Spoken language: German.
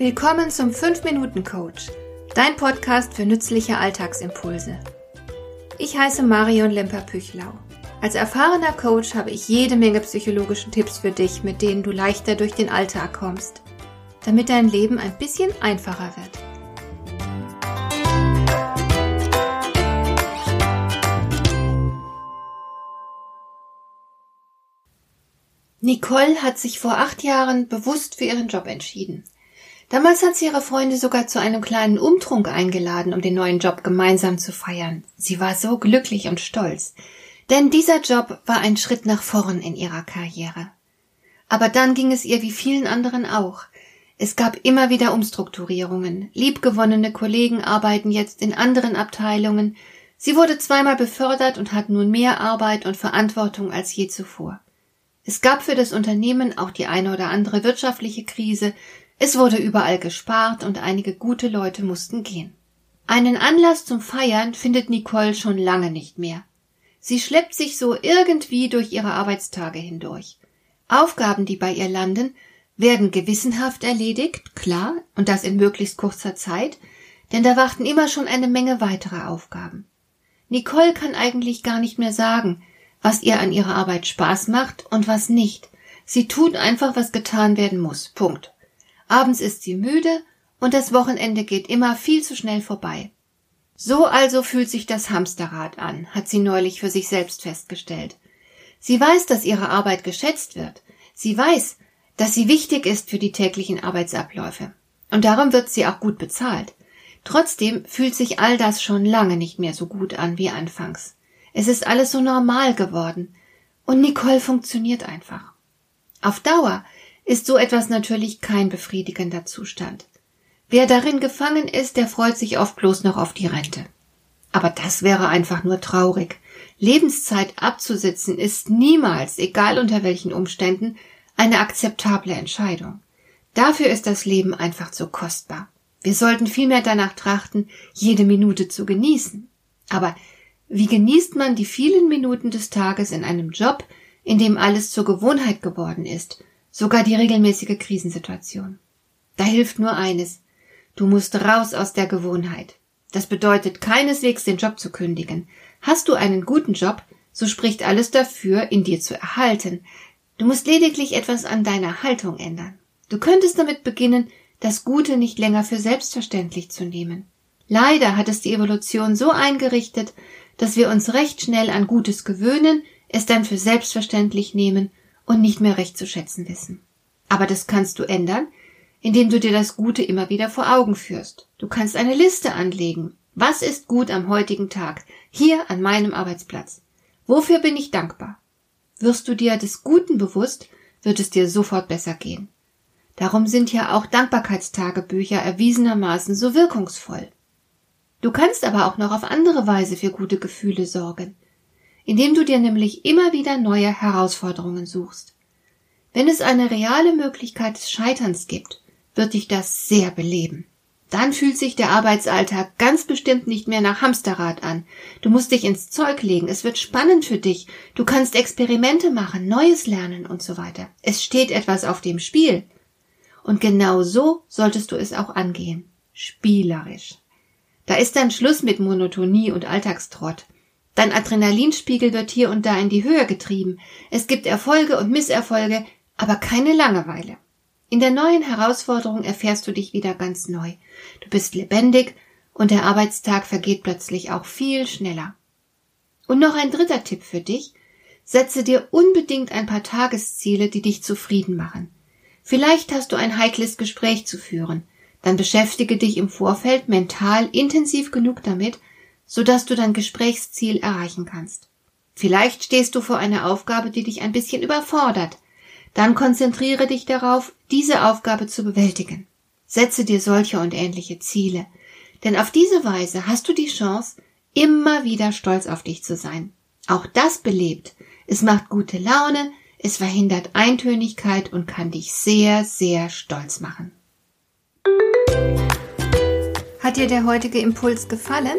Willkommen zum 5-Minuten-Coach, dein Podcast für nützliche Alltagsimpulse. Ich heiße Marion Lemper-Püchlau. Als erfahrener Coach habe ich jede Menge psychologische Tipps für dich, mit denen du leichter durch den Alltag kommst, damit dein Leben ein bisschen einfacher wird. Nicole hat sich vor acht Jahren bewusst für ihren Job entschieden. Damals hat sie ihre Freunde sogar zu einem kleinen Umtrunk eingeladen, um den neuen Job gemeinsam zu feiern. Sie war so glücklich und stolz. Denn dieser Job war ein Schritt nach vorn in ihrer Karriere. Aber dann ging es ihr wie vielen anderen auch. Es gab immer wieder Umstrukturierungen. Liebgewonnene Kollegen arbeiten jetzt in anderen Abteilungen. Sie wurde zweimal befördert und hat nun mehr Arbeit und Verantwortung als je zuvor. Es gab für das Unternehmen auch die eine oder andere wirtschaftliche Krise, es wurde überall gespart und einige gute Leute mussten gehen. Einen Anlass zum Feiern findet Nicole schon lange nicht mehr. Sie schleppt sich so irgendwie durch ihre Arbeitstage hindurch. Aufgaben, die bei ihr landen, werden gewissenhaft erledigt, klar, und das in möglichst kurzer Zeit, denn da warten immer schon eine Menge weitere Aufgaben. Nicole kann eigentlich gar nicht mehr sagen, was ihr an ihrer Arbeit Spaß macht und was nicht. Sie tut einfach, was getan werden muss. Punkt. Abends ist sie müde und das Wochenende geht immer viel zu schnell vorbei. So also fühlt sich das Hamsterrad an, hat sie neulich für sich selbst festgestellt. Sie weiß, dass ihre Arbeit geschätzt wird. Sie weiß, dass sie wichtig ist für die täglichen Arbeitsabläufe. Und darum wird sie auch gut bezahlt. Trotzdem fühlt sich all das schon lange nicht mehr so gut an wie anfangs. Es ist alles so normal geworden. Und Nicole funktioniert einfach. Auf Dauer ist so etwas natürlich kein befriedigender Zustand. Wer darin gefangen ist, der freut sich oft bloß noch auf die Rente. Aber das wäre einfach nur traurig. Lebenszeit abzusitzen ist niemals, egal unter welchen Umständen, eine akzeptable Entscheidung. Dafür ist das Leben einfach zu kostbar. Wir sollten vielmehr danach trachten, jede Minute zu genießen. Aber wie genießt man die vielen Minuten des Tages in einem Job, in dem alles zur Gewohnheit geworden ist Sogar die regelmäßige Krisensituation. Da hilft nur eines. Du musst raus aus der Gewohnheit. Das bedeutet keineswegs den Job zu kündigen. Hast du einen guten Job, so spricht alles dafür, ihn dir zu erhalten. Du musst lediglich etwas an deiner Haltung ändern. Du könntest damit beginnen, das Gute nicht länger für selbstverständlich zu nehmen. Leider hat es die Evolution so eingerichtet, dass wir uns recht schnell an Gutes gewöhnen, es dann für selbstverständlich nehmen und nicht mehr recht zu schätzen wissen. Aber das kannst du ändern, indem du dir das Gute immer wieder vor Augen führst. Du kannst eine Liste anlegen. Was ist gut am heutigen Tag, hier an meinem Arbeitsplatz? Wofür bin ich dankbar? Wirst du dir des Guten bewusst, wird es dir sofort besser gehen. Darum sind ja auch Dankbarkeitstagebücher erwiesenermaßen so wirkungsvoll. Du kannst aber auch noch auf andere Weise für gute Gefühle sorgen indem du dir nämlich immer wieder neue Herausforderungen suchst. Wenn es eine reale Möglichkeit des Scheiterns gibt, wird dich das sehr beleben. Dann fühlt sich der Arbeitsalltag ganz bestimmt nicht mehr nach Hamsterrad an. Du musst dich ins Zeug legen, es wird spannend für dich, du kannst Experimente machen, Neues lernen und so weiter. Es steht etwas auf dem Spiel. Und genau so solltest du es auch angehen. Spielerisch. Da ist dann Schluss mit Monotonie und Alltagstrott. Dein Adrenalinspiegel wird hier und da in die Höhe getrieben. Es gibt Erfolge und Misserfolge, aber keine Langeweile. In der neuen Herausforderung erfährst du dich wieder ganz neu. Du bist lebendig und der Arbeitstag vergeht plötzlich auch viel schneller. Und noch ein dritter Tipp für dich. Setze dir unbedingt ein paar Tagesziele, die dich zufrieden machen. Vielleicht hast du ein heikles Gespräch zu führen. Dann beschäftige dich im Vorfeld mental intensiv genug damit, sodass du dein Gesprächsziel erreichen kannst. Vielleicht stehst du vor einer Aufgabe, die dich ein bisschen überfordert. Dann konzentriere dich darauf, diese Aufgabe zu bewältigen. Setze dir solche und ähnliche Ziele. Denn auf diese Weise hast du die Chance, immer wieder stolz auf dich zu sein. Auch das belebt. Es macht gute Laune, es verhindert Eintönigkeit und kann dich sehr, sehr stolz machen. Hat dir der heutige Impuls gefallen?